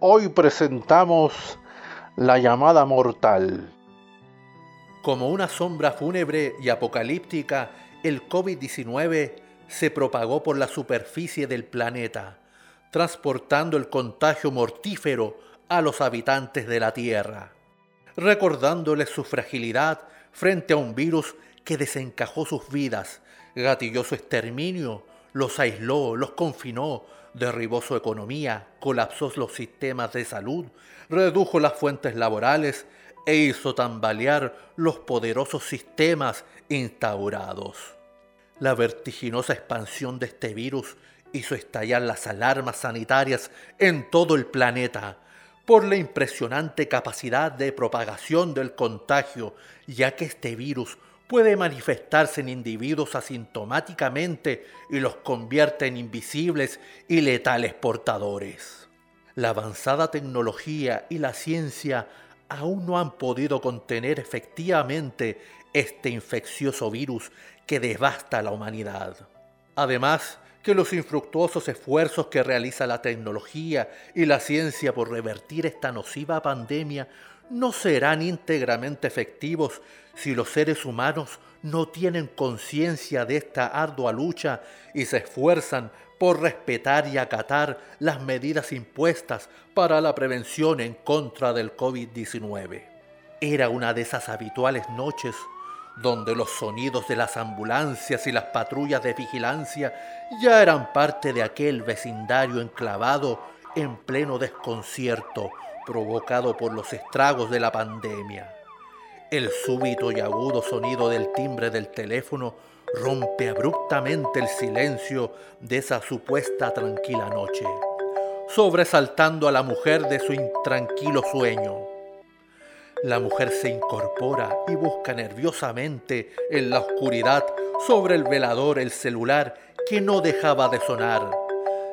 Hoy presentamos la llamada mortal. Como una sombra fúnebre y apocalíptica, el COVID-19 se propagó por la superficie del planeta, transportando el contagio mortífero a los habitantes de la Tierra, recordándoles su fragilidad frente a un virus que desencajó sus vidas, gatilló su exterminio, los aisló, los confinó, derribó su economía, colapsó los sistemas de salud, redujo las fuentes laborales e hizo tambalear los poderosos sistemas instaurados. La vertiginosa expansión de este virus hizo estallar las alarmas sanitarias en todo el planeta por la impresionante capacidad de propagación del contagio, ya que este virus puede manifestarse en individuos asintomáticamente y los convierte en invisibles y letales portadores. La avanzada tecnología y la ciencia aún no han podido contener efectivamente este infeccioso virus que devasta a la humanidad. Además, que los infructuosos esfuerzos que realiza la tecnología y la ciencia por revertir esta nociva pandemia no serán íntegramente efectivos si los seres humanos no tienen conciencia de esta ardua lucha y se esfuerzan por respetar y acatar las medidas impuestas para la prevención en contra del COVID-19. Era una de esas habituales noches donde los sonidos de las ambulancias y las patrullas de vigilancia ya eran parte de aquel vecindario enclavado en pleno desconcierto provocado por los estragos de la pandemia. El súbito y agudo sonido del timbre del teléfono rompe abruptamente el silencio de esa supuesta tranquila noche, sobresaltando a la mujer de su intranquilo sueño. La mujer se incorpora y busca nerviosamente en la oscuridad sobre el velador el celular que no dejaba de sonar,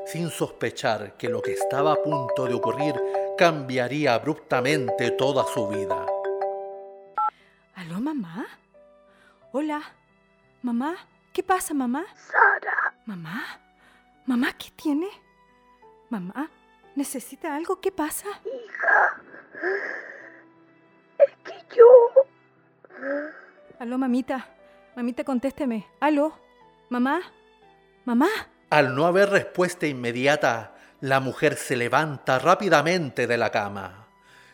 sin sospechar que lo que estaba a punto de ocurrir cambiaría abruptamente toda su vida. ¿Aló, mamá? Hola, mamá. ¿Qué pasa, mamá? Sara. Mamá. Mamá, ¿qué tiene? Mamá, ¿necesita algo? ¿Qué pasa? Hija. Es que yo... Aló, mamita. Mamita, contésteme. Aló. Mamá. Mamá. Al no haber respuesta inmediata, la mujer se levanta rápidamente de la cama,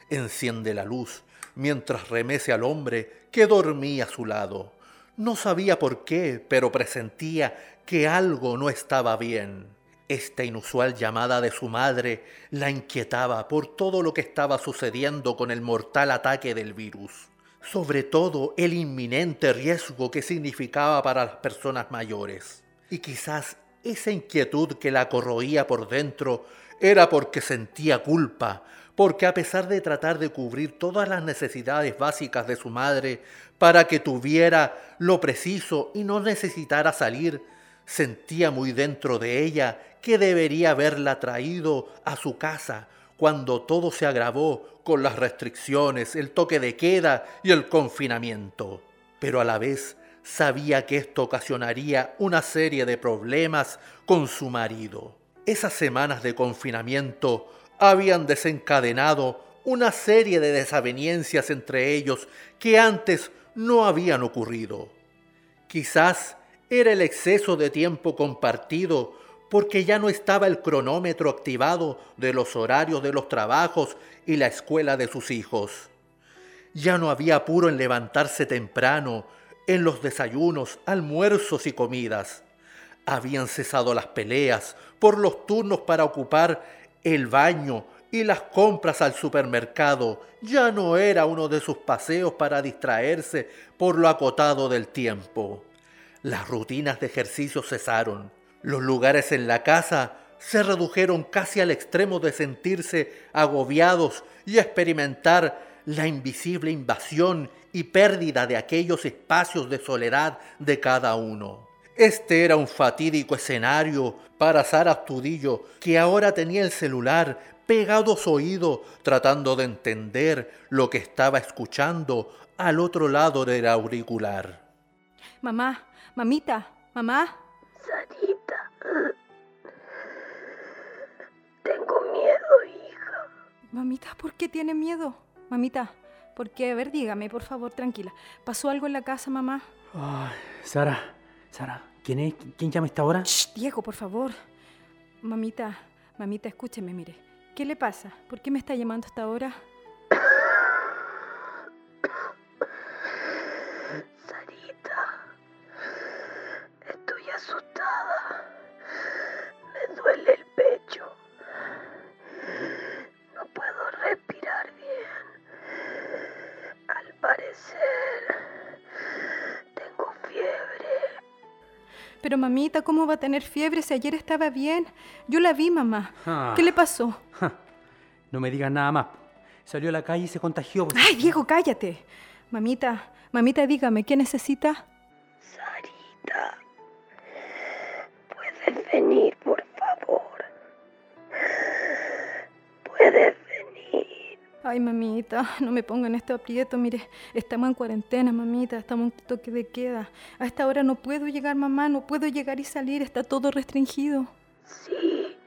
enciende la luz mientras remece al hombre que dormía a su lado. No sabía por qué, pero presentía que algo no estaba bien. Esta inusual llamada de su madre la inquietaba por todo lo que estaba sucediendo con el mortal ataque del virus, sobre todo el inminente riesgo que significaba para las personas mayores. Y quizás esa inquietud que la corroía por dentro era porque sentía culpa, porque a pesar de tratar de cubrir todas las necesidades básicas de su madre para que tuviera lo preciso y no necesitara salir, sentía muy dentro de ella que debería haberla traído a su casa cuando todo se agravó con las restricciones, el toque de queda y el confinamiento. Pero a la vez sabía que esto ocasionaría una serie de problemas con su marido. Esas semanas de confinamiento habían desencadenado una serie de desavenencias entre ellos que antes no habían ocurrido. Quizás era el exceso de tiempo compartido porque ya no estaba el cronómetro activado de los horarios de los trabajos y la escuela de sus hijos. Ya no había apuro en levantarse temprano en los desayunos, almuerzos y comidas. Habían cesado las peleas por los turnos para ocupar el baño y las compras al supermercado. Ya no era uno de sus paseos para distraerse por lo acotado del tiempo. Las rutinas de ejercicio cesaron. Los lugares en la casa se redujeron casi al extremo de sentirse agobiados y experimentar la invisible invasión y pérdida de aquellos espacios de soledad de cada uno. Este era un fatídico escenario para Sara Astudillo, que ahora tenía el celular pegado a su oído tratando de entender lo que estaba escuchando al otro lado del auricular. Mamá, mamita, mamá. Sarita. Tengo miedo, hija. Mamita, ¿por qué tiene miedo? Mamita, ¿por qué? A ver, dígame, por favor, tranquila. ¿Pasó algo en la casa, mamá? Ay, Sara, Sara, ¿quién es? ¿Quién llama a esta hora? Shh, Diego, por favor. Mamita, mamita, escúcheme, mire. ¿Qué le pasa? ¿Por qué me está llamando hasta ahora? Pero mamita, ¿cómo va a tener fiebre si ayer estaba bien? Yo la vi, mamá. Ah. ¿Qué le pasó? No me digas nada más. Salió a la calle y se contagió. pues. Ay, Diego, cállate. Mamita, mamita, dígame, ¿qué necesita? Sarita, ¿puedes venir, por favor? ¿Puedes venir? Ay, mamita, no me ponga en este aprieto. Mire, estamos en cuarentena, mamita, estamos en toque de queda. A esta hora no puedo llegar, mamá, no puedo llegar y salir, está todo restringido. Sí,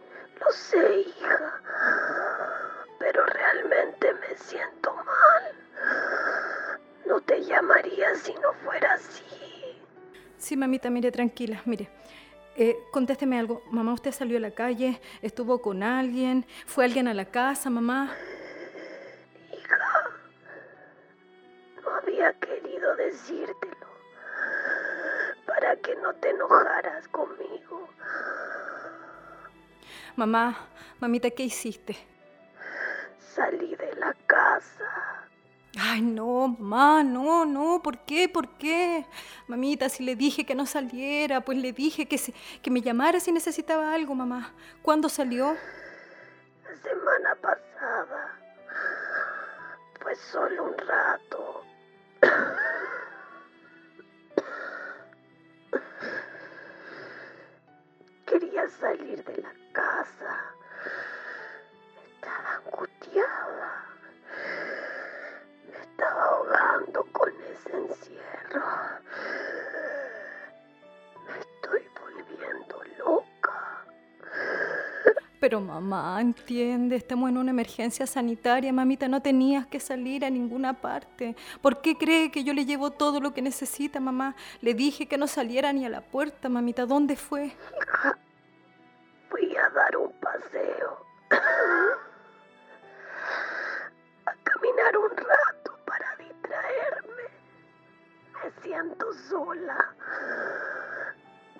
lo sé, hija. Pero realmente me siento mal. No te llamaría si no fuera así. Sí, mamita, mire, tranquila, mire. Eh, contésteme algo. Mamá, ¿usted salió a la calle? ¿Estuvo con alguien? ¿Fue alguien a la casa, mamá? Decírtelo para que no te enojaras conmigo. Mamá, mamita, ¿qué hiciste? Salí de la casa. Ay, no, mamá, no, no, ¿por qué? ¿Por qué? Mamita, si le dije que no saliera, pues le dije que, se- que me llamara si necesitaba algo, mamá. ¿Cuándo salió? La semana pasada fue solo un rato. Quería salir de la casa. Estaba angustiada. Me estaba ahogando con ese encierro. Me estoy volviendo loca. Pero mamá, entiende, estamos en una emergencia sanitaria, mamita, no tenías que salir a ninguna parte. ¿Por qué cree que yo le llevo todo lo que necesita, mamá? Le dije que no saliera ni a la puerta, mamita, ¿dónde fue? Fui a dar un paseo. A caminar un rato para distraerme. Me siento sola.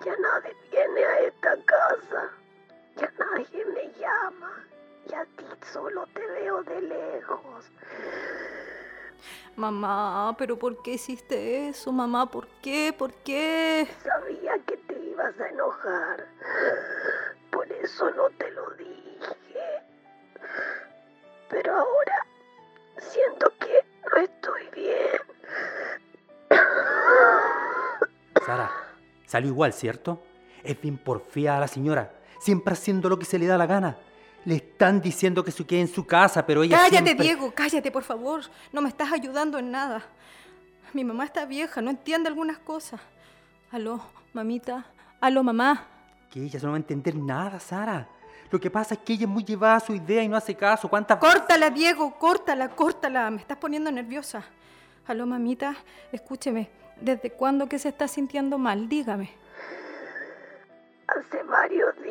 Ya nadie viene a esta casa. Ya nadie me llama. Y a ti solo te veo de lejos. Mamá, pero ¿por qué hiciste eso, mamá? ¿Por qué? ¿Por qué? Sabía que te ibas a enojar. Eso no te lo dije. Pero ahora siento que no estoy bien. Sara, salió igual, ¿cierto? Es bien porfía a la señora, siempre haciendo lo que se le da la gana. Le están diciendo que se quede en su casa, pero ella Cállate, siempre- Diego, cállate, por favor. No me estás ayudando en nada. Mi mamá está vieja, no entiende algunas cosas. Aló, mamita. Aló, mamá. Que ella no va a entender nada, Sara. Lo que pasa es que ella es muy llevada a su idea y no hace caso. ¿Cuántas Córtala, Diego, córtala, córtala. Me estás poniendo nerviosa. Aló, mamita, escúcheme. ¿Desde cuándo que se está sintiendo mal? Dígame. Hace varios días.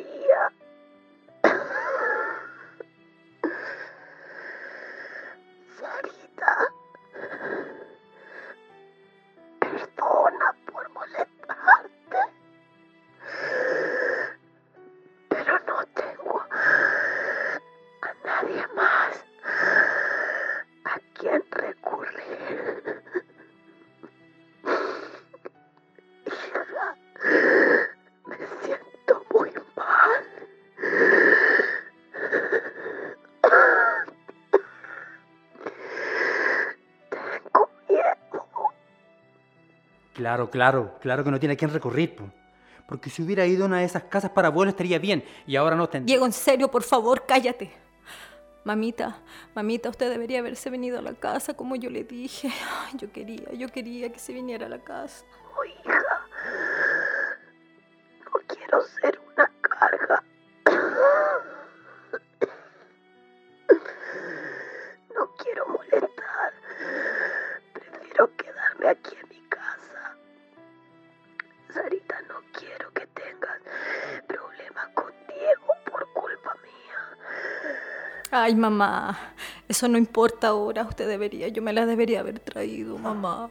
Claro, claro, claro que no tiene a quién recurrir. po. Porque si hubiera ido a una de esas casas para abuelos estaría bien. Y ahora no tendría. Diego, en serio, por favor, cállate. Mamita, mamita, usted debería haberse venido a la casa como yo le dije. Yo quería, yo quería que se viniera a la casa. Ay, mamá, eso no importa ahora. Usted debería, yo me la debería haber traído, mamá.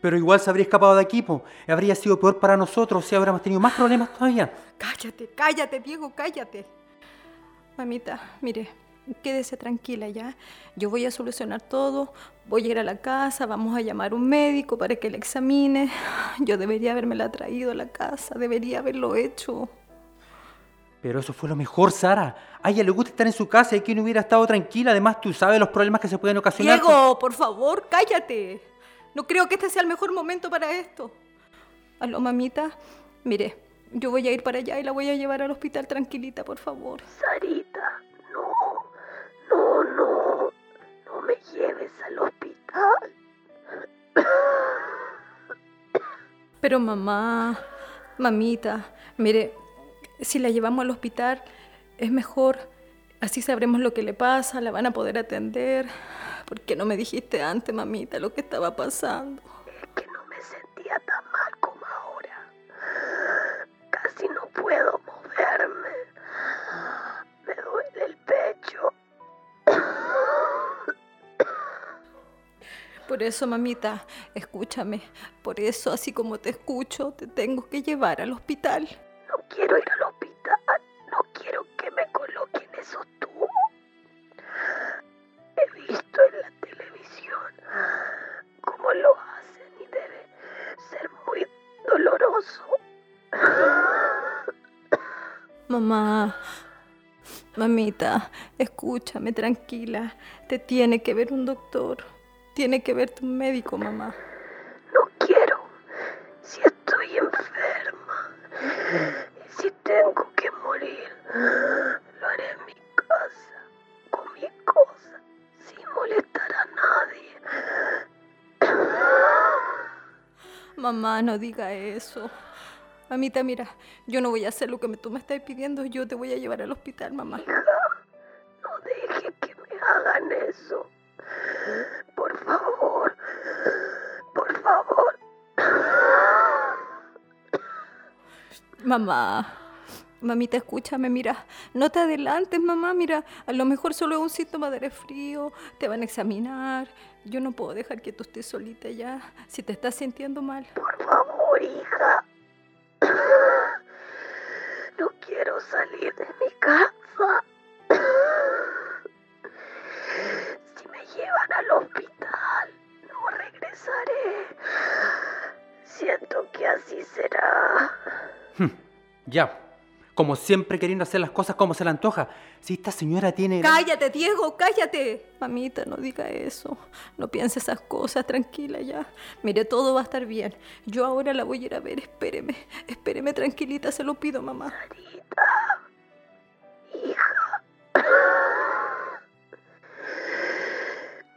Pero igual se habría escapado de equipo. Habría sido peor para nosotros si habríamos tenido más problemas todavía. Cállate, cállate, Diego, cállate. Mamita, mire, quédese tranquila ya. Yo voy a solucionar todo. Voy a ir a la casa, vamos a llamar a un médico para que la examine. Yo debería haberme la traído a la casa, debería haberlo hecho. Pero eso fue lo mejor, Sara. A ella le gusta estar en su casa y que no hubiera estado tranquila. Además, tú sabes los problemas que se pueden ocasionar. Diego, por favor, cállate. No creo que este sea el mejor momento para esto. Aló, mamita. Mire, yo voy a ir para allá y la voy a llevar al hospital tranquilita, por favor. Sarita, no, no, no. No me lleves al hospital. Pero mamá, mamita, mire, si la llevamos al hospital es mejor. Así sabremos lo que le pasa, la van a poder atender. ¿Por qué no me dijiste antes, mamita, lo que estaba pasando? Es que no me sentía tan mal como ahora. Casi no puedo moverme. Me duele el pecho. Por eso, mamita, escúchame. Por eso, así como te escucho, te tengo que llevar al hospital. No quiero ir al hospital. No quiero que me coloquen esos tubos. He visto en la televisión cómo lo hacen y debe ser muy doloroso. Mamá, mamita, escúchame, tranquila. Te tiene que ver un doctor. Tiene que verte un médico, mamá. Mamá, no diga eso. Mamita, mira, yo no voy a hacer lo que tú me estás pidiendo. Yo te voy a llevar al hospital, mamá. No deje que me hagan eso. Por favor. Por favor. Mamá, mamita, escúchame, mira, no te adelantes, mamá, mira, a lo mejor solo es un síntoma de resfrío, te van a examinar. Yo no puedo dejar que tú estés solita ya, si te estás sintiendo mal. Por hija. No quiero salir de mi casa. Si me llevan al hospital, no regresaré. Siento que así será. Ya. Como siempre queriendo hacer las cosas como se le antoja. Si esta señora tiene... Cállate, Diego, cállate. Mamita, no diga eso. No piense esas cosas, tranquila ya. Mire, todo va a estar bien. Yo ahora la voy a ir a ver, espéreme. Espéreme tranquilita, se lo pido, mamá. Hija.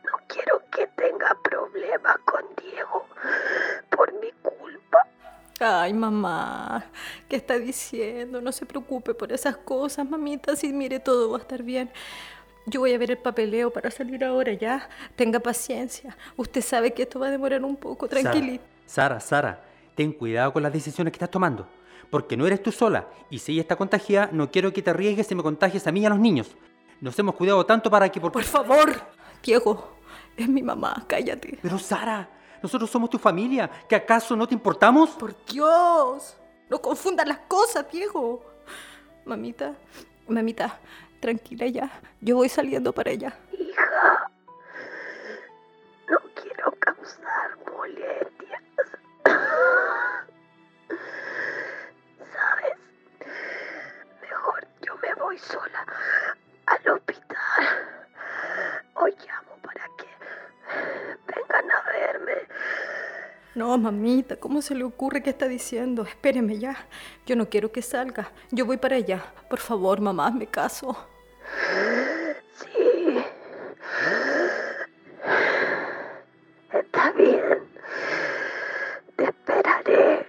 No quiero que tenga problemas con Diego por mi culpa. Ay, mamá, ¿qué está diciendo? No se preocupe por esas cosas, mamita. Sí, mire, todo va a estar bien. Yo voy a ver el papeleo para salir ahora ya. Tenga paciencia. Usted sabe que esto va a demorar un poco, tranquilita. Sara, Sara, Sara, ten cuidado con las decisiones que estás tomando. Porque no eres tú sola. Y si ella está contagiada, no quiero que te arriesgues y me contagies a mí y a los niños. Nos hemos cuidado tanto para que... Por, Por favor, Diego, es mi mamá, cállate. Pero Sara, nosotros somos tu familia. ¿Que acaso no te importamos? Por Dios, no confundan las cosas, Diego. Mamita, mamita, tranquila ya. Yo voy saliendo para allá. Hija. No quiero causar molestias. ¿Sabes? Mejor yo me voy sola No, mamita, ¿cómo se le ocurre que está diciendo? Espéreme ya. Yo no quiero que salga. Yo voy para allá. Por favor, mamá, me caso. Sí. Está bien. Te esperaré.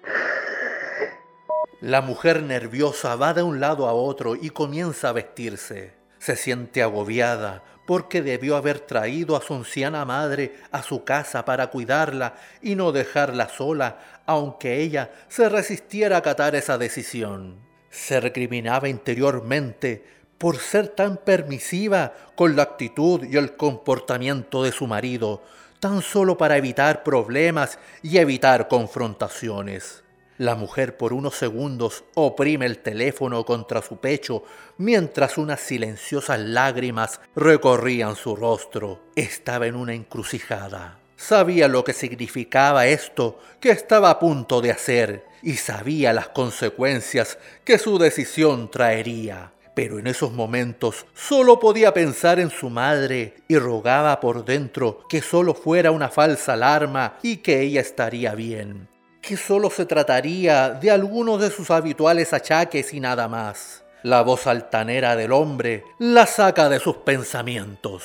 La mujer nerviosa va de un lado a otro y comienza a vestirse. Se siente agobiada porque debió haber traído a su anciana madre a su casa para cuidarla y no dejarla sola, aunque ella se resistiera a acatar esa decisión. Se recriminaba interiormente por ser tan permisiva con la actitud y el comportamiento de su marido, tan solo para evitar problemas y evitar confrontaciones. La mujer por unos segundos oprime el teléfono contra su pecho mientras unas silenciosas lágrimas recorrían su rostro. Estaba en una encrucijada. Sabía lo que significaba esto que estaba a punto de hacer y sabía las consecuencias que su decisión traería. Pero en esos momentos solo podía pensar en su madre y rogaba por dentro que solo fuera una falsa alarma y que ella estaría bien que solo se trataría de algunos de sus habituales achaques y nada más. La voz altanera del hombre la saca de sus pensamientos.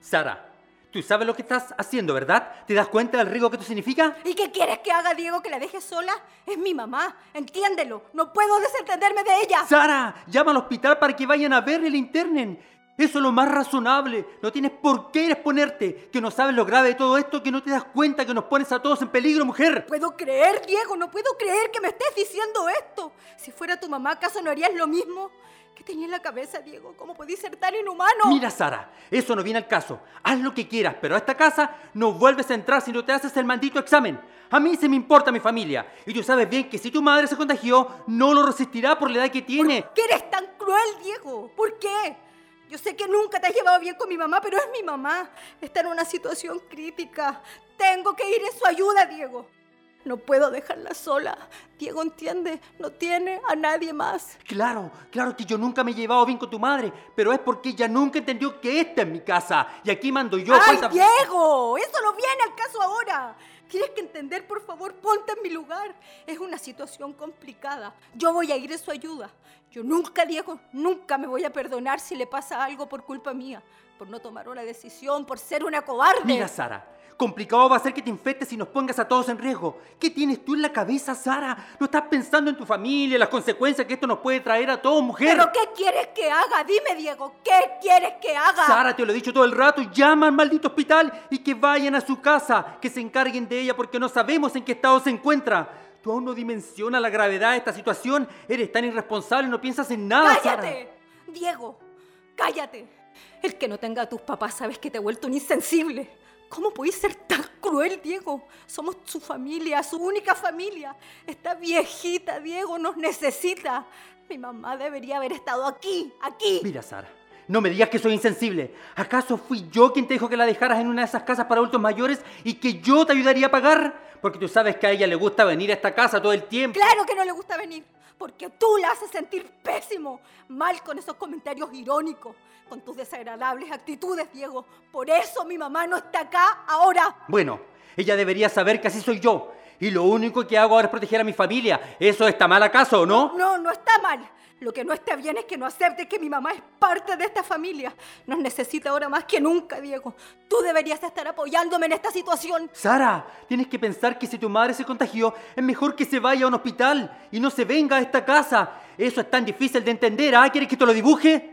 Sara, tú sabes lo que estás haciendo, ¿verdad? ¿Te das cuenta del riesgo que esto significa? ¿Y qué quieres que haga, Diego? ¿Que la deje sola? Es mi mamá, entiéndelo. No puedo desentenderme de ella. Sara, llama al hospital para que vayan a verle y la internen. Eso es lo más razonable. No tienes por qué exponerte. Que no sabes lo grave de todo esto, que no te das cuenta que nos pones a todos en peligro, mujer. Puedo creer, Diego, no puedo creer que me estés diciendo esto. Si fuera tu mamá, ¿acaso no harías lo mismo? ¿Qué tenía en la cabeza, Diego? ¿Cómo podías ser tan inhumano? Mira, Sara, eso no viene al caso. Haz lo que quieras, pero a esta casa no vuelves a entrar si no te haces el maldito examen. A mí se me importa mi familia. Y tú sabes bien que si tu madre se contagió, no lo resistirá por la edad que tiene. ¿Por qué eres tan cruel, Diego? ¿Por qué? Yo sé que nunca te has llevado bien con mi mamá, pero es mi mamá. Está en una situación crítica. Tengo que ir en su ayuda, Diego. No puedo dejarla sola. Diego entiende, no tiene a nadie más. Claro, claro que yo nunca me he llevado bien con tu madre, pero es porque ella nunca entendió que esta es mi casa y aquí mando yo. ¡Ay, Diego! Eso no viene al caso ahora. Tienes que entender, por favor, ponte en mi lugar. Es una situación complicada. Yo voy a ir en su ayuda. Yo nunca, Diego, nunca me voy a perdonar si le pasa algo por culpa mía, por no tomar una decisión, por ser una cobarde. Mira, Sara, complicado va a ser que te infectes y nos pongas a todos en riesgo. ¿Qué tienes tú en la cabeza, Sara? No estás pensando en tu familia, las consecuencias que esto nos puede traer a todos, mujer. ¿Pero qué quieres que haga? Dime, Diego, ¿qué quieres que haga? Sara, te lo he dicho todo el rato, llama al maldito hospital y que vayan a su casa, que se encarguen de ella porque no sabemos en qué estado se encuentra. Tú aún no dimensionas la gravedad de esta situación. Eres tan irresponsable, no piensas en nada. ¡Cállate! Diego, cállate. El que no tenga a tus papás sabes que te he vuelto un insensible. ¿Cómo puedes ser tan cruel, Diego? Somos su familia, su única familia. Esta viejita, Diego, nos necesita. Mi mamá debería haber estado aquí, aquí. Mira, Sara, no me digas que soy insensible. ¿Acaso fui yo quien te dijo que la dejaras en una de esas casas para adultos mayores y que yo te ayudaría a pagar? Porque tú sabes que a ella le gusta venir a esta casa todo el tiempo. Claro que no le gusta venir, porque tú la haces sentir pésimo, mal con esos comentarios irónicos, con tus desagradables actitudes, Diego. Por eso mi mamá no está acá ahora. Bueno, ella debería saber que así soy yo. Y lo único que hago ahora es proteger a mi familia. ¿Eso está mal acaso o no? No, no está mal. Lo que no está bien es que no acepte que mi mamá es parte de esta familia. Nos necesita ahora más que nunca, Diego. Tú deberías estar apoyándome en esta situación. Sara, tienes que pensar que si tu madre se contagió, es mejor que se vaya a un hospital y no se venga a esta casa. Eso es tan difícil de entender. ¿Ah? ¿Quieres que te lo dibuje?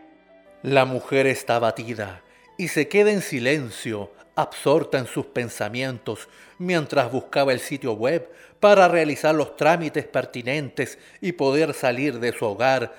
La mujer está abatida y se queda en silencio, absorta en sus pensamientos, mientras buscaba el sitio web para realizar los trámites pertinentes y poder salir de su hogar,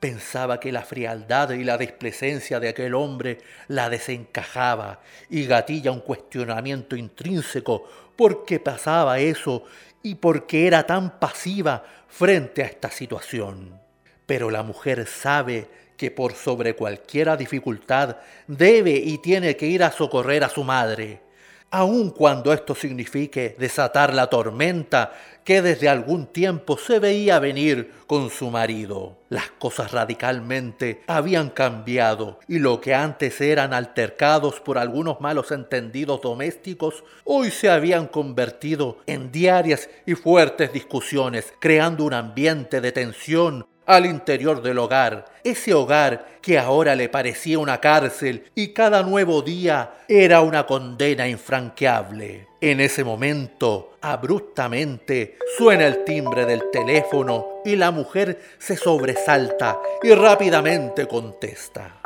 pensaba que la frialdad y la despresencia de aquel hombre la desencajaba y gatilla un cuestionamiento intrínseco por qué pasaba eso y por qué era tan pasiva frente a esta situación. Pero la mujer sabe que por sobre cualquiera dificultad debe y tiene que ir a socorrer a su madre aun cuando esto signifique desatar la tormenta que desde algún tiempo se veía venir con su marido. Las cosas radicalmente habían cambiado y lo que antes eran altercados por algunos malos entendidos domésticos, hoy se habían convertido en diarias y fuertes discusiones, creando un ambiente de tensión al interior del hogar, ese hogar que ahora le parecía una cárcel y cada nuevo día era una condena infranqueable. En ese momento, abruptamente, suena el timbre del teléfono y la mujer se sobresalta y rápidamente contesta.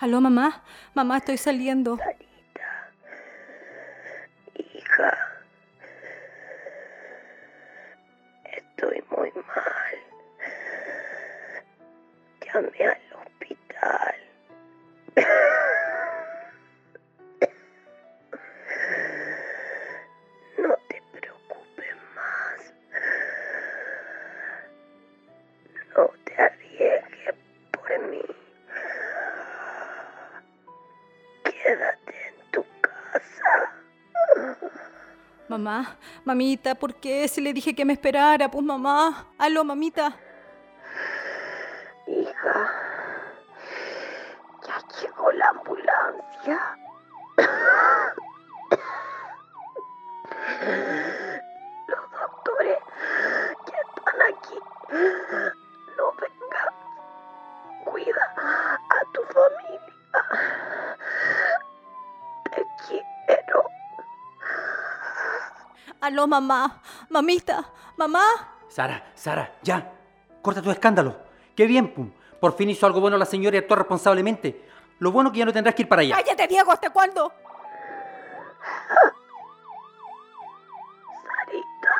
Aló, mamá. Mamá, estoy saliendo. Hija. Estoy muy mal llamé al hospital. No te preocupes más. No te arriesgues por mí. Quédate en tu casa. Mamá, mamita, ¿por qué? Si le dije que me esperara, pues mamá. Aló, mamita. Ambulancia. Los doctores que están aquí. No vengas. Cuida a tu familia. Te quiero. Aló, mamá, mamita, mamá. Sara, Sara, ya. Corta tu escándalo. Qué bien, pum. Por fin hizo algo bueno la señora y actuó responsablemente. Lo bueno que ya no tendrás que ir para allá. Cállate, Diego, ¿hasta cuándo? Sarita.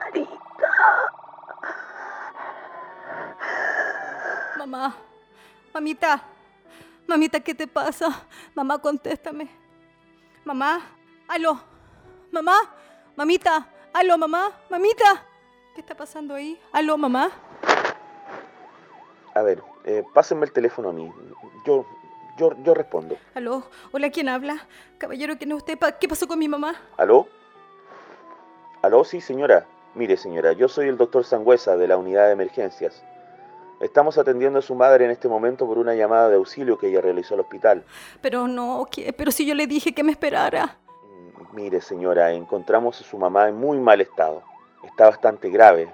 Sarita. Mamá, mamita, mamita, ¿qué te pasa? Mamá, contéstame. Mamá, aló, mamá, mamita, aló, mamá, mamita. ¿Qué está pasando ahí? Aló, mamá. A ver, eh, pásenme el teléfono a mí. Yo, yo, yo respondo. Aló, hola, ¿quién habla? Caballero, ¿quién es usted? ¿Qué pasó con mi mamá? ¿Aló? ¿Aló? Sí, señora. Mire, señora, yo soy el doctor Sangüesa de la unidad de emergencias. Estamos atendiendo a su madre en este momento por una llamada de auxilio que ella realizó al hospital. Pero no, ¿qué? Pero si yo le dije que me esperara. Mm, Mire, señora, encontramos a su mamá en muy mal estado. Está bastante grave.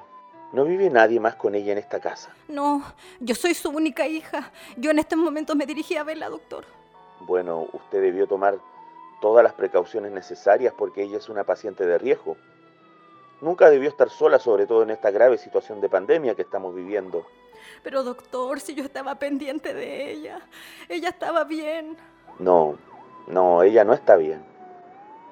No vive nadie más con ella en esta casa. No, yo soy su única hija. Yo en estos momentos me dirigí a verla, doctor. Bueno, usted debió tomar todas las precauciones necesarias porque ella es una paciente de riesgo. Nunca debió estar sola, sobre todo en esta grave situación de pandemia que estamos viviendo. Pero doctor, si yo estaba pendiente de ella, ella estaba bien. No, no, ella no está bien.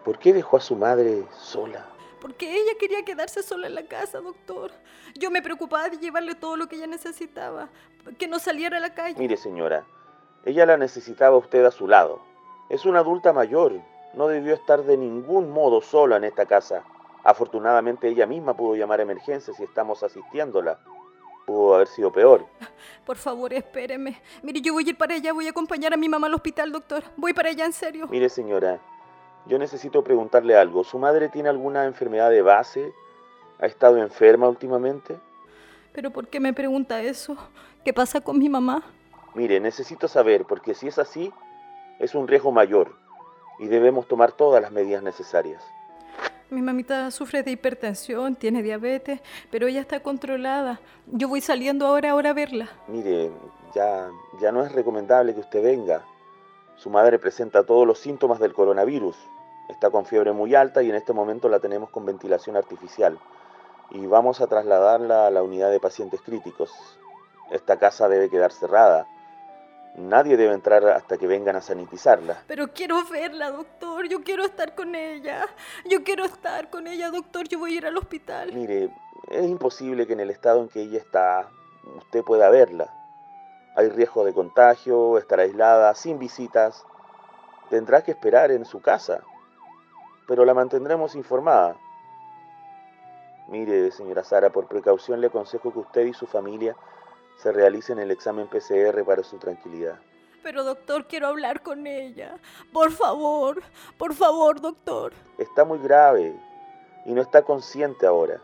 ¿Por qué dejó a su madre sola? Porque ella quería quedarse sola en la casa, doctor. Yo me preocupaba de llevarle todo lo que ella necesitaba, que no saliera a la calle. Mire, señora, ella la necesitaba a usted a su lado. Es una adulta mayor. No debió estar de ningún modo sola en esta casa. Afortunadamente ella misma pudo llamar a emergencias y estamos asistiéndola. Pudo haber sido peor. Por favor, espéreme. Mire, yo voy a ir para allá, voy a acompañar a mi mamá al hospital, doctor. Voy para allá, en serio. Mire, señora, yo necesito preguntarle algo. ¿Su madre tiene alguna enfermedad de base? ¿Ha estado enferma últimamente? Pero ¿por qué me pregunta eso? ¿Qué pasa con mi mamá? Mire, necesito saber, porque si es así, es un riesgo mayor y debemos tomar todas las medidas necesarias. Mi mamita sufre de hipertensión, tiene diabetes, pero ella está controlada. Yo voy saliendo ahora, ahora a verla. Mire, ya, ya no es recomendable que usted venga. Su madre presenta todos los síntomas del coronavirus. Está con fiebre muy alta y en este momento la tenemos con ventilación artificial. Y vamos a trasladarla a la unidad de pacientes críticos. Esta casa debe quedar cerrada. Nadie debe entrar hasta que vengan a sanitizarla. Pero quiero verla, doctor. Yo quiero estar con ella. Yo quiero estar con ella, doctor. Yo voy a ir al hospital. Mire, es imposible que en el estado en que ella está usted pueda verla. Hay riesgo de contagio, estar aislada, sin visitas. Tendrá que esperar en su casa, pero la mantendremos informada. Mire, señora Sara, por precaución le aconsejo que usted y su familia se realicen el examen PCR para su tranquilidad. Pero, doctor, quiero hablar con ella. Por favor, por favor, doctor. Está muy grave y no está consciente ahora.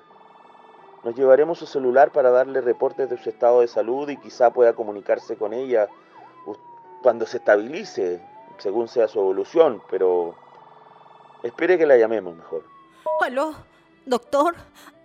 Nos llevaremos su celular para darle reportes de su estado de salud y quizá pueda comunicarse con ella cuando se estabilice, según sea su evolución, pero espere que la llamemos mejor. Aló, doctor.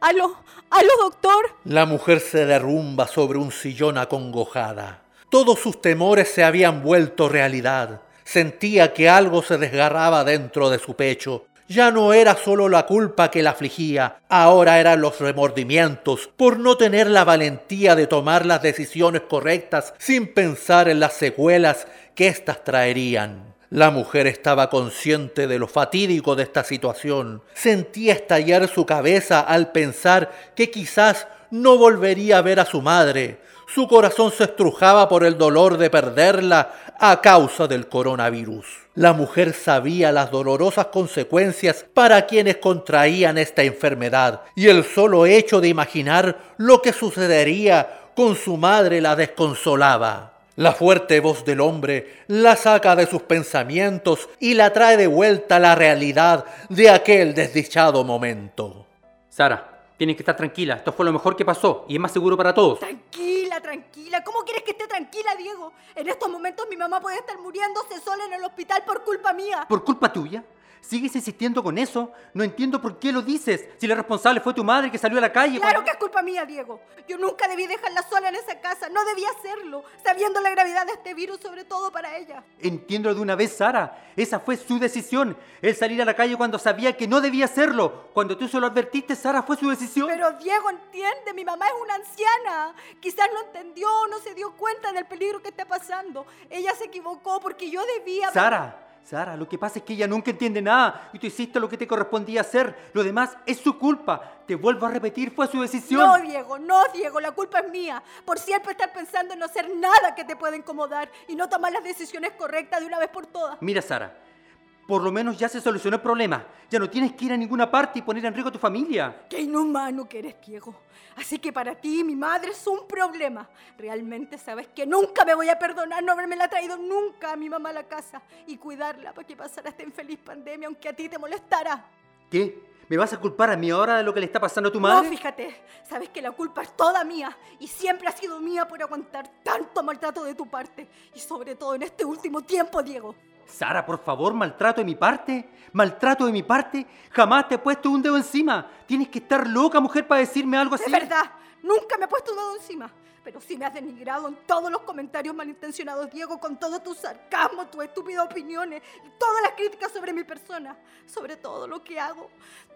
Aló, aló, doctor. La mujer se derrumba sobre un sillón acongojada. Todos sus temores se habían vuelto realidad. Sentía que algo se desgarraba dentro de su pecho. Ya no era solo la culpa que la afligía, ahora eran los remordimientos por no tener la valentía de tomar las decisiones correctas sin pensar en las secuelas que éstas traerían. La mujer estaba consciente de lo fatídico de esta situación. Sentía estallar su cabeza al pensar que quizás no volvería a ver a su madre. Su corazón se estrujaba por el dolor de perderla a causa del coronavirus. La mujer sabía las dolorosas consecuencias para quienes contraían esta enfermedad y el solo hecho de imaginar lo que sucedería con su madre la desconsolaba. La fuerte voz del hombre la saca de sus pensamientos y la trae de vuelta a la realidad de aquel desdichado momento. Sara, tienes que estar tranquila. Esto fue lo mejor que pasó y es más seguro para todos. Tranquila, tranquila. ¿Cómo quieres que esté tranquila, Diego? En estos momentos mi mamá puede estar muriéndose sola en el hospital por culpa mía. ¿Por culpa tuya? ¿Sigues insistiendo con eso? No entiendo por qué lo dices. Si la responsable fue tu madre que salió a la calle. Claro que es culpa mía, Diego. Yo nunca debí dejarla sola en esa casa. No debía hacerlo, sabiendo la gravedad de este virus, sobre todo para ella. Entiendo de una vez, Sara. Esa fue su decisión. El salir a la calle cuando sabía que no debía hacerlo. Cuando tú se lo advertiste, Sara, fue su decisión. Pero Diego, entiende, mi mamá es una anciana. Quizás no entendió, no se dio cuenta del peligro que está pasando. Ella se equivocó porque yo debía... Sara. Sara, lo que pasa es que ella nunca entiende nada y tú hiciste lo que te correspondía hacer. Lo demás es su culpa. Te vuelvo a repetir, fue su decisión. No, Diego, no, Diego, la culpa es mía. Por siempre estar pensando en no hacer nada que te pueda incomodar y no tomar las decisiones correctas de una vez por todas. Mira, Sara, por lo menos ya se solucionó el problema. Ya no tienes que ir a ninguna parte y poner en riesgo a tu familia. Qué inhumano que eres, Diego. Así que para ti mi madre es un problema. Realmente sabes que nunca me voy a perdonar no haberme la traído nunca a mi mamá a la casa y cuidarla para que pasara esta infeliz pandemia, aunque a ti te molestara. ¿Qué? ¿Me vas a culpar a mí ahora de lo que le está pasando a tu madre? No, fíjate, sabes que la culpa es toda mía y siempre ha sido mía por aguantar tanto maltrato de tu parte y sobre todo en este último tiempo, Diego. Sara, por favor, maltrato de mi parte. Maltrato de mi parte. Jamás te he puesto un dedo encima. Tienes que estar loca, mujer, para decirme algo así. Es verdad, nunca me he puesto un dedo encima. Pero sí me has denigrado en todos los comentarios malintencionados, Diego, con todo tu sarcasmo, tus estúpidas opiniones y todas las críticas sobre mi persona, sobre todo lo que hago.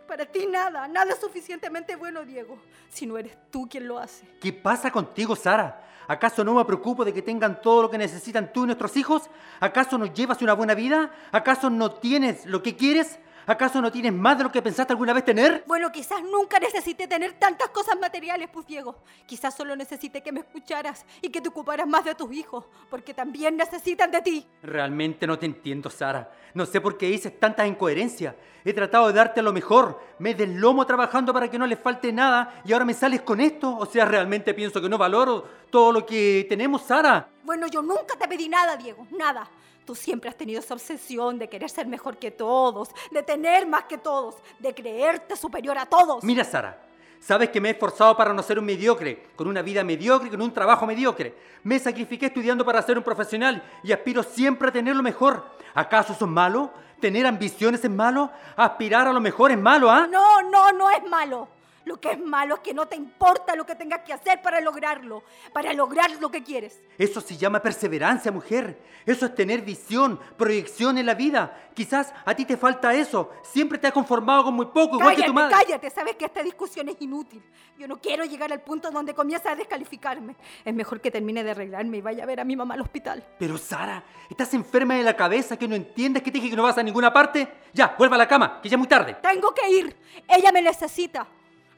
Para ti nada, nada es suficientemente bueno, Diego, si no eres tú quien lo hace. ¿Qué pasa contigo, Sara? ¿Acaso no me preocupo de que tengan todo lo que necesitan tú y nuestros hijos? ¿Acaso no llevas una buena vida? ¿Acaso no tienes lo que quieres? ¿Acaso no tienes más de lo que pensaste alguna vez tener? Bueno, quizás nunca necesité tener tantas cosas materiales, pues Diego. Quizás solo necesité que me escucharas y que te ocuparas más de tus hijos, porque también necesitan de ti. Realmente no te entiendo, Sara. No sé por qué dices tantas incoherencias. He tratado de darte lo mejor. Me deslomo trabajando para que no les falte nada y ahora me sales con esto. O sea, realmente pienso que no valoro todo lo que tenemos, Sara. Bueno, yo nunca te pedí nada, Diego. Nada. Tú siempre has tenido esa obsesión de querer ser mejor que todos, de tener más que todos, de creerte superior a todos. Mira, Sara, sabes que me he esforzado para no ser un mediocre, con una vida mediocre, con un trabajo mediocre. Me sacrifiqué estudiando para ser un profesional y aspiro siempre a tener lo mejor. ¿Acaso eso es malo? ¿Tener ambiciones es malo? ¿Aspirar a lo mejor es malo, ah? No, no, no es malo. Lo que es malo es que no te importa lo que tengas que hacer para lograrlo, para lograr lo que quieres. Eso se llama perseverancia, mujer. Eso es tener visión, proyección en la vida. Quizás a ti te falta eso. Siempre te has conformado con muy poco, igual que tu madre. Cállate, sabes que esta discusión es inútil. Yo no quiero llegar al punto donde comienza a descalificarme. Es mejor que termine de arreglarme y vaya a ver a mi mamá al hospital. Pero Sara, ¿estás enferma de la cabeza que no entiendes que te dije que no vas a ninguna parte? Ya, vuelva a la cama, que ya es muy tarde. Tengo que ir. Ella me necesita.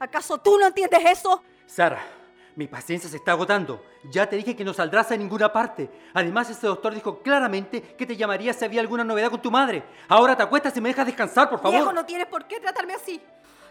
¿Acaso tú no entiendes eso? Sara, mi paciencia se está agotando. Ya te dije que no saldrás a ninguna parte. Además, ese doctor dijo claramente que te llamaría si había alguna novedad con tu madre. Ahora te acuestas y me dejas descansar, por favor. Viejo, no tienes por qué tratarme así.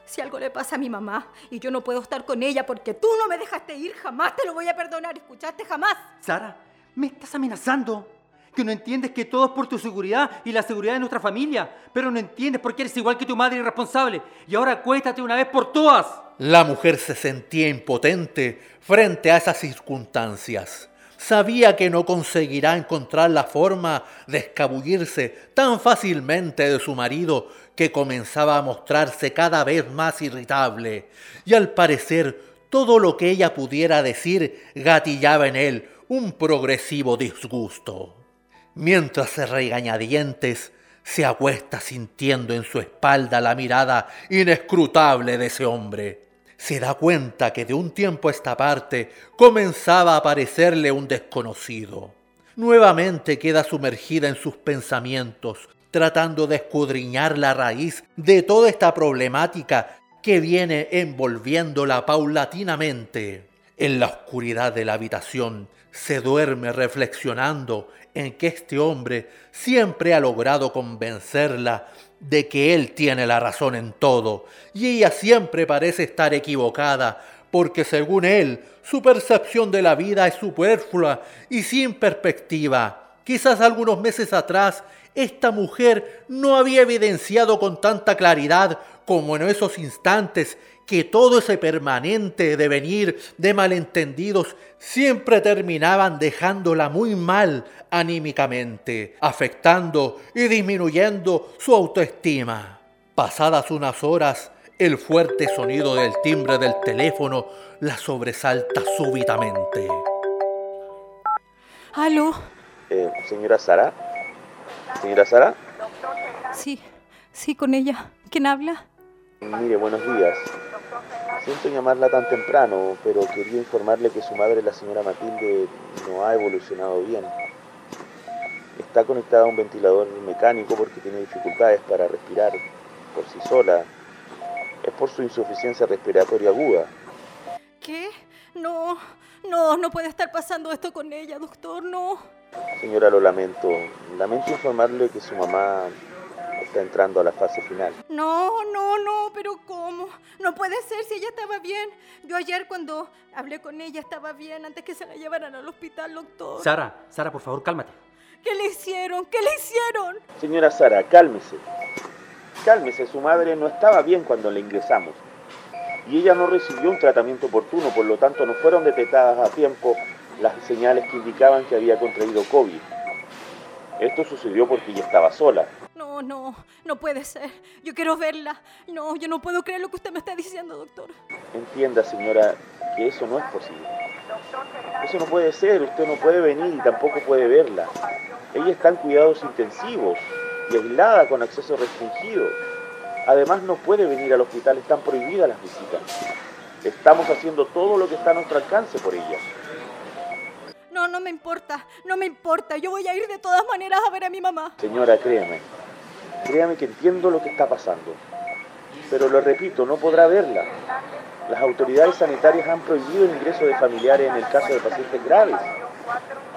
Si algo le pasa a mi mamá y yo no puedo estar con ella porque tú no me dejaste ir, jamás te lo voy a perdonar. ¿Escuchaste? Jamás. Sara, me estás amenazando que no entiendes que todo es por tu seguridad y la seguridad de nuestra familia, pero no entiendes por qué eres igual que tu madre irresponsable. Y ahora acuéstate una vez por todas. La mujer se sentía impotente frente a esas circunstancias. Sabía que no conseguirá encontrar la forma de escabullirse tan fácilmente de su marido que comenzaba a mostrarse cada vez más irritable. Y al parecer todo lo que ella pudiera decir gatillaba en él un progresivo disgusto. Mientras se regaña dientes, se acuesta sintiendo en su espalda la mirada inescrutable de ese hombre. Se da cuenta que de un tiempo a esta parte comenzaba a parecerle un desconocido. Nuevamente queda sumergida en sus pensamientos, tratando de escudriñar la raíz de toda esta problemática que viene envolviéndola paulatinamente. En la oscuridad de la habitación se duerme reflexionando en que este hombre siempre ha logrado convencerla de que él tiene la razón en todo y ella siempre parece estar equivocada porque según él, su percepción de la vida es superflua y sin perspectiva. Quizás algunos meses atrás, esta mujer no había evidenciado con tanta claridad como en esos instantes que todo ese permanente devenir de malentendidos siempre terminaban dejándola muy mal anímicamente, afectando y disminuyendo su autoestima. Pasadas unas horas, el fuerte sonido del timbre del teléfono la sobresalta súbitamente. ¿Aló? Eh, señora Sara. Señora Sara. Sí, sí, con ella. ¿Quién habla? Mire, buenos días. Siento llamarla tan temprano, pero quería informarle que su madre, la señora Matilde, no ha evolucionado bien. Está conectada a un ventilador mecánico porque tiene dificultades para respirar por sí sola. Es por su insuficiencia respiratoria aguda. ¿Qué? No, no, no puede estar pasando esto con ella, doctor, no. Señora, lo lamento. Lamento informarle que su mamá está entrando a la fase final. No, no, no, pero ¿cómo? No puede ser si ella estaba bien. Yo ayer cuando hablé con ella estaba bien antes que se la llevaran al hospital, doctor. Sara, Sara, por favor, cálmate. ¿Qué le hicieron? ¿Qué le hicieron? Señora Sara, cálmese. Cálmese, su madre no estaba bien cuando la ingresamos. Y ella no recibió un tratamiento oportuno, por lo tanto no fueron detectadas a tiempo las señales que indicaban que había contraído COVID. Esto sucedió porque ella estaba sola. No, no, no puede ser. Yo quiero verla. No, yo no puedo creer lo que usted me está diciendo, doctor. Entienda, señora, que eso no es posible. Eso no puede ser, usted no puede venir y tampoco puede verla. Ella está en cuidados intensivos y aislada con acceso restringido. Además no puede venir al hospital, están prohibidas las visitas. Estamos haciendo todo lo que está a nuestro alcance por ella. No, no me importa, no me importa. Yo voy a ir de todas maneras a ver a mi mamá. Señora, créame. Créame que entiendo lo que está pasando. Pero lo repito, no podrá verla. Las autoridades sanitarias han prohibido el ingreso de familiares en el caso de pacientes graves.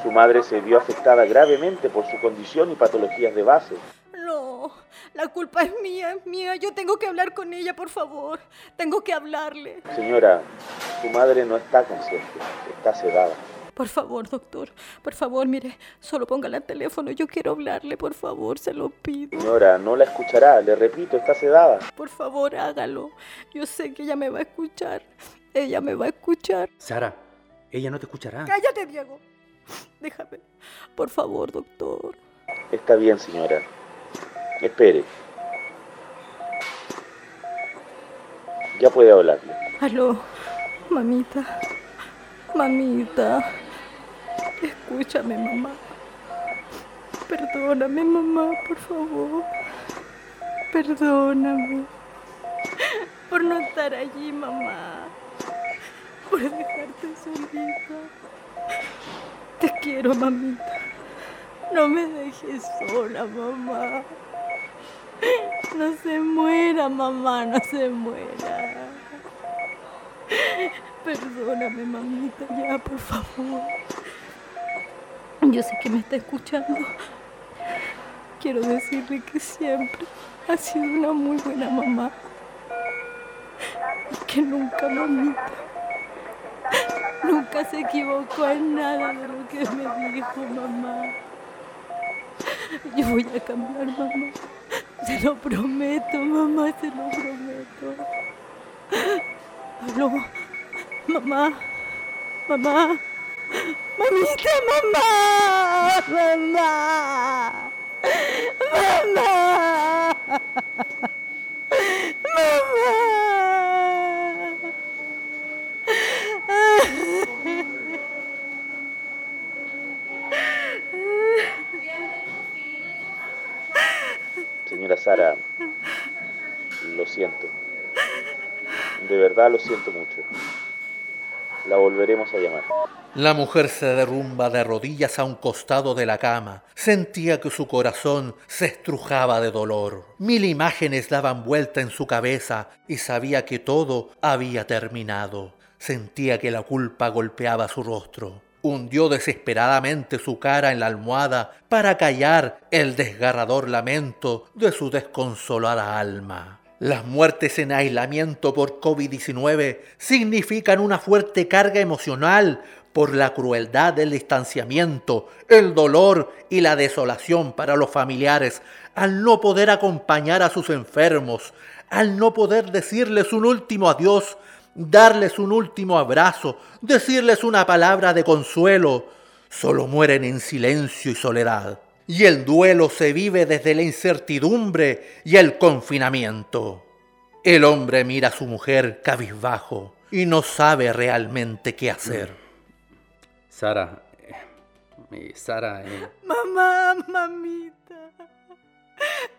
Su madre se vio afectada gravemente por su condición y patologías de base. No, la culpa es mía, es mía. Yo tengo que hablar con ella, por favor. Tengo que hablarle. Señora, su madre no está consciente, está sedada. Por favor, doctor, por favor, mire, solo póngala al teléfono. Yo quiero hablarle, por favor, se lo pido. Señora, no la escuchará, le repito, está sedada. Por favor, hágalo. Yo sé que ella me va a escuchar. Ella me va a escuchar. Sara, ella no te escuchará. Cállate, Diego. Déjame. Por favor, doctor. Está bien, señora. Espere. Ya puede hablarle. Aló, mamita. Mamita. Escúchame, mamá. Perdóname, mamá, por favor. Perdóname. Por no estar allí, mamá. Por dejarte solita. Te quiero, mamita. No me dejes sola, mamá. No se muera, mamá, no se muera. Perdóname, mamita, ya, por favor. Yo sé que me está escuchando. Quiero decirle que siempre ha sido una muy buena mamá. Y que nunca, mamita, nunca se equivocó en nada de lo que me dijo mamá. Yo voy a cambiar, mamá. Se lo prometo, mamá, se lo prometo. Aló, mamá, mamá, mamita, mamá, mamá, mamá, Señora Sara, lo siento. De verdad lo siento mucho. La volveremos a llamar. La mujer se derrumba de rodillas a un costado de la cama. Sentía que su corazón se estrujaba de dolor. Mil imágenes daban vuelta en su cabeza y sabía que todo había terminado. Sentía que la culpa golpeaba su rostro. Hundió desesperadamente su cara en la almohada para callar el desgarrador lamento de su desconsolada alma. Las muertes en aislamiento por COVID-19 significan una fuerte carga emocional por la crueldad del distanciamiento, el dolor y la desolación para los familiares al no poder acompañar a sus enfermos, al no poder decirles un último adiós, darles un último abrazo, decirles una palabra de consuelo. Solo mueren en silencio y soledad. Y el duelo se vive desde la incertidumbre y el confinamiento. El hombre mira a su mujer cabizbajo y no sabe realmente qué hacer. Sara, eh, Sara... Eh. Mamá, mamita.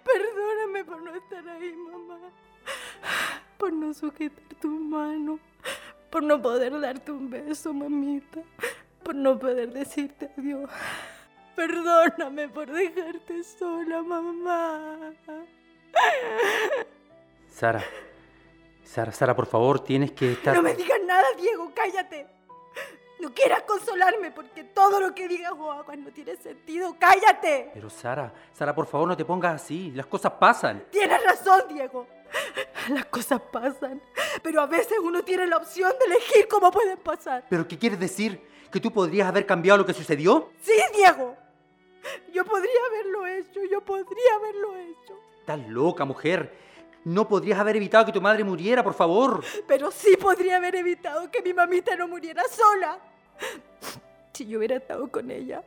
Perdóname por no estar ahí, mamá. Por no sujetar tu mano. Por no poder darte un beso, mamita. Por no poder decirte adiós. Perdóname por dejarte sola, mamá. Sara, Sara, Sara, por favor, tienes que estar... No me digas nada, Diego, cállate. No quieras consolarme porque todo lo que digas o hagas no tiene sentido. ¡Cállate! Pero Sara, Sara, por favor no te pongas así. Las cosas pasan. Tienes razón, Diego. Las cosas pasan. Pero a veces uno tiene la opción de elegir cómo pueden pasar. ¿Pero qué quieres decir? ¿Que tú podrías haber cambiado lo que sucedió? Sí, Diego. Yo podría haberlo hecho. Yo podría haberlo hecho. Estás loca, mujer. No podrías haber evitado que tu madre muriera, por favor. Pero sí podría haber evitado que mi mamita no muriera sola. Si yo hubiera estado con ella,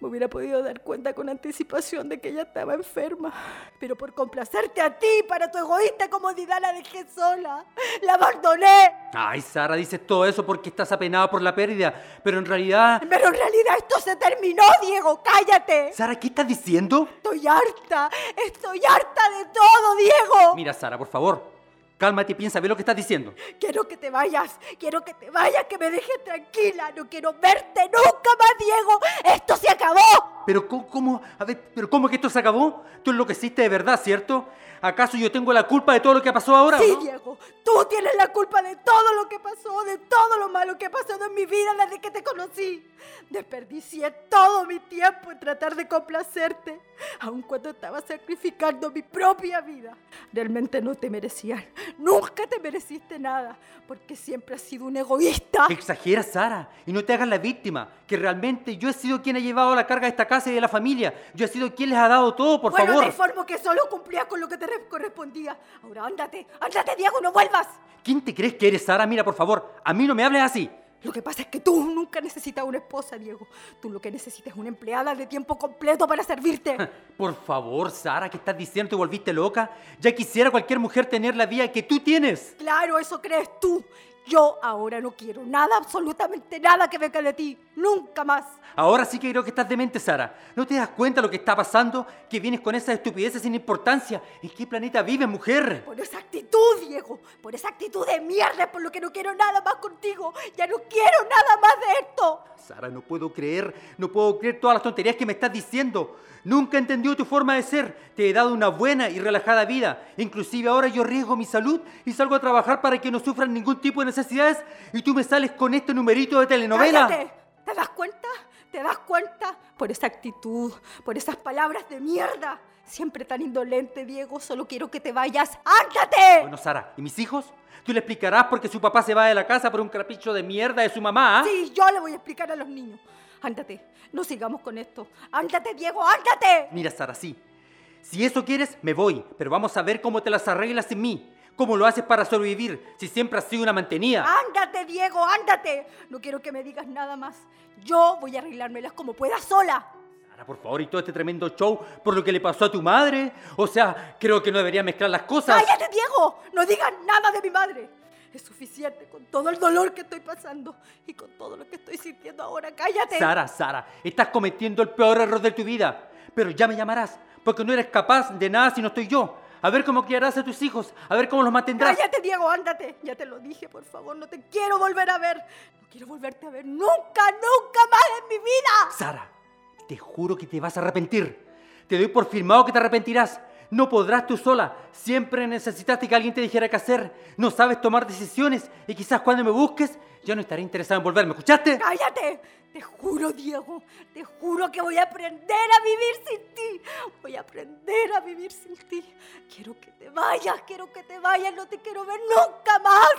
me hubiera podido dar cuenta con anticipación de que ella estaba enferma. Pero por complacerte a ti, para tu egoísta comodidad, la dejé sola. La abandoné. Ay, Sara, dices todo eso porque estás apenada por la pérdida. Pero en realidad... Pero en realidad esto se terminó, Diego. Cállate. Sara, ¿qué estás diciendo? Estoy harta. Estoy harta de todo, Diego. Mira, Sara, por favor. Cálmate y piensa, ve lo que estás diciendo. Quiero que te vayas, quiero que te vayas, que me dejes tranquila. No quiero verte nunca más, Diego. Esto se acabó. Pero ¿cómo? A ver, pero ¿cómo que esto se acabó? Tú enloqueciste de verdad, ¿cierto? ¿Acaso yo tengo la culpa de todo lo que pasó ahora? Sí, Diego. Tú tienes la culpa de todo lo que pasó, de todo lo malo que ha pasado en mi vida desde que te conocí. Desperdicié todo mi tiempo en tratar de complacerte, aun cuando estaba sacrificando mi propia vida. Realmente no te merecían. Nunca te mereciste nada, porque siempre has sido un egoísta. Exageras, Sara, y no te hagas la víctima, que realmente yo he sido quien ha llevado la carga de esta casa y de la familia. Yo he sido quien les ha dado todo, por bueno, favor. te informo que solo cumplía con lo que te correspondía. Ahora ándate, ándate, Diego, no vuelvas. ¿Quién te crees que eres, Sara? Mira, por favor, a mí no me hables así. Lo que pasa es que tú nunca necesitas una esposa, Diego. Tú lo que necesitas es una empleada de tiempo completo para servirte. Por favor, Sara, ¿qué estás diciendo? ¿Te volviste loca? Ya quisiera cualquier mujer tener la vida que tú tienes. Claro, eso crees tú. Yo ahora no quiero nada, absolutamente nada que venga de ti. Nunca más. Ahora sí que creo que estás demente, Sara. ¿No te das cuenta de lo que está pasando? Que vienes con esas estupideces sin importancia. ¿En qué planeta vives, mujer? Por esa actitud, Diego. Por esa actitud de mierda, por lo que no quiero nada más contigo. Ya no quiero nada más de esto. Sara, no puedo creer, no puedo creer todas las tonterías que me estás diciendo. Nunca he entendido tu forma de ser. Te he dado una buena y relajada vida. Inclusive ahora yo riesgo mi salud y salgo a trabajar para que no sufran ningún tipo de necesidades y tú me sales con este numerito de telenovela. ¡Cállate! ¿Te das cuenta? ¿Te das cuenta? Por esa actitud, por esas palabras de mierda. Siempre tan indolente, Diego. Solo quiero que te vayas. ¡Ándate! Bueno, Sara, ¿y mis hijos? ¿Tú le explicarás por qué su papá se va de la casa por un capricho de mierda de su mamá? ¿ah? Sí, yo le voy a explicar a los niños. Ándate, no sigamos con esto. Ándate, Diego, ándate. Mira, Sara, sí. Si eso quieres, me voy, pero vamos a ver cómo te las arreglas sin mí. ¿Cómo lo haces para sobrevivir si siempre has sido una mantenida? Ándate, Diego, ándate. No quiero que me digas nada más. Yo voy a arreglármelas como pueda sola. Sara, por favor, y todo este tremendo show por lo que le pasó a tu madre. O sea, creo que no debería mezclar las cosas. ¡Cállate, Diego! No digas nada de mi madre. Es suficiente con todo el dolor que estoy pasando y con todo lo que estoy sintiendo ahora. ¡Cállate! Sara, Sara, estás cometiendo el peor error de tu vida. Pero ya me llamarás, porque no eres capaz de nada si no estoy yo. A ver cómo criarás a tus hijos, a ver cómo los mantendrás. Cállate, Diego, ándate. Ya te lo dije, por favor, no te quiero volver a ver. No quiero volverte a ver nunca, nunca más en mi vida. Sara, te juro que te vas a arrepentir. Te doy por firmado que te arrepentirás. No podrás tú sola. Siempre necesitaste que alguien te dijera qué hacer. No sabes tomar decisiones y quizás cuando me busques Yo no estaré interesado en volver, ¿me escuchaste? ¡Cállate! Te juro, Diego, te juro que voy a aprender a vivir sin ti. Voy a aprender a vivir sin ti. Quiero que te vayas, quiero que te vayas, no te quiero ver nunca más.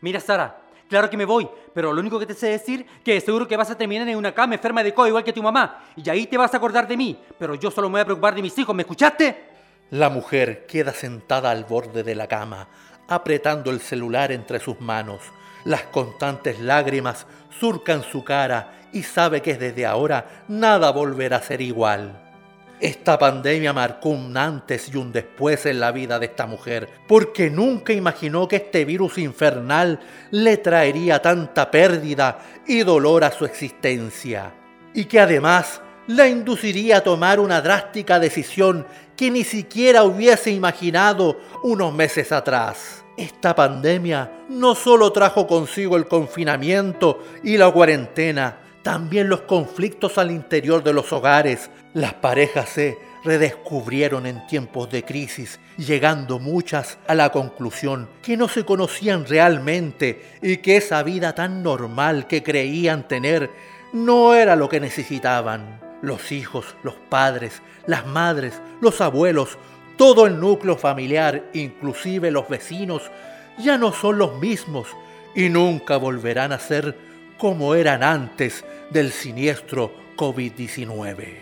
Mira, Sara, claro que me voy, pero lo único que te sé decir que seguro que vas a terminar en una cama enferma de COVID igual que tu mamá. Y ahí te vas a acordar de mí, pero yo solo me voy a preocupar de mis hijos, ¿me escuchaste? La mujer queda sentada al borde de la cama, apretando el celular entre sus manos. Las constantes lágrimas surcan su cara y sabe que desde ahora nada volverá a ser igual. Esta pandemia marcó un antes y un después en la vida de esta mujer, porque nunca imaginó que este virus infernal le traería tanta pérdida y dolor a su existencia, y que además la induciría a tomar una drástica decisión que ni siquiera hubiese imaginado unos meses atrás. Esta pandemia no solo trajo consigo el confinamiento y la cuarentena, también los conflictos al interior de los hogares. Las parejas se redescubrieron en tiempos de crisis, llegando muchas a la conclusión que no se conocían realmente y que esa vida tan normal que creían tener no era lo que necesitaban. Los hijos, los padres, las madres, los abuelos, todo el núcleo familiar, inclusive los vecinos, ya no son los mismos y nunca volverán a ser como eran antes del siniestro COVID-19.